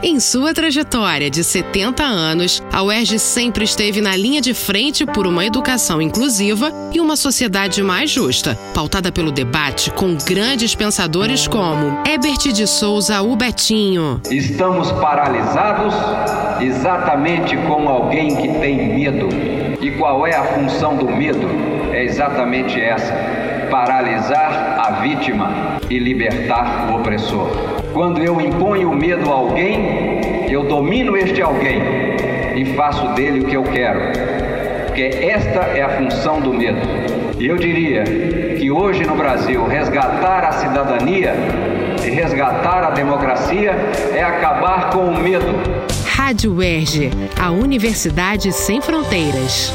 Em sua trajetória de 70 anos, a UERJ sempre esteve na linha de frente por uma educação inclusiva e uma sociedade mais justa, pautada pelo debate com grandes pensadores como Herbert de Souza o Betinho. Estamos paralisados exatamente como alguém que tem medo. E qual é a função do medo? É exatamente essa: paralisar a vítima e libertar o opressor. Quando eu imponho medo a alguém, eu domino este alguém e faço dele o que eu quero. Porque esta é a função do medo. E eu diria que hoje no Brasil, resgatar a cidadania e resgatar a democracia é acabar com o medo. Rádio UERJ, a Universidade Sem Fronteiras.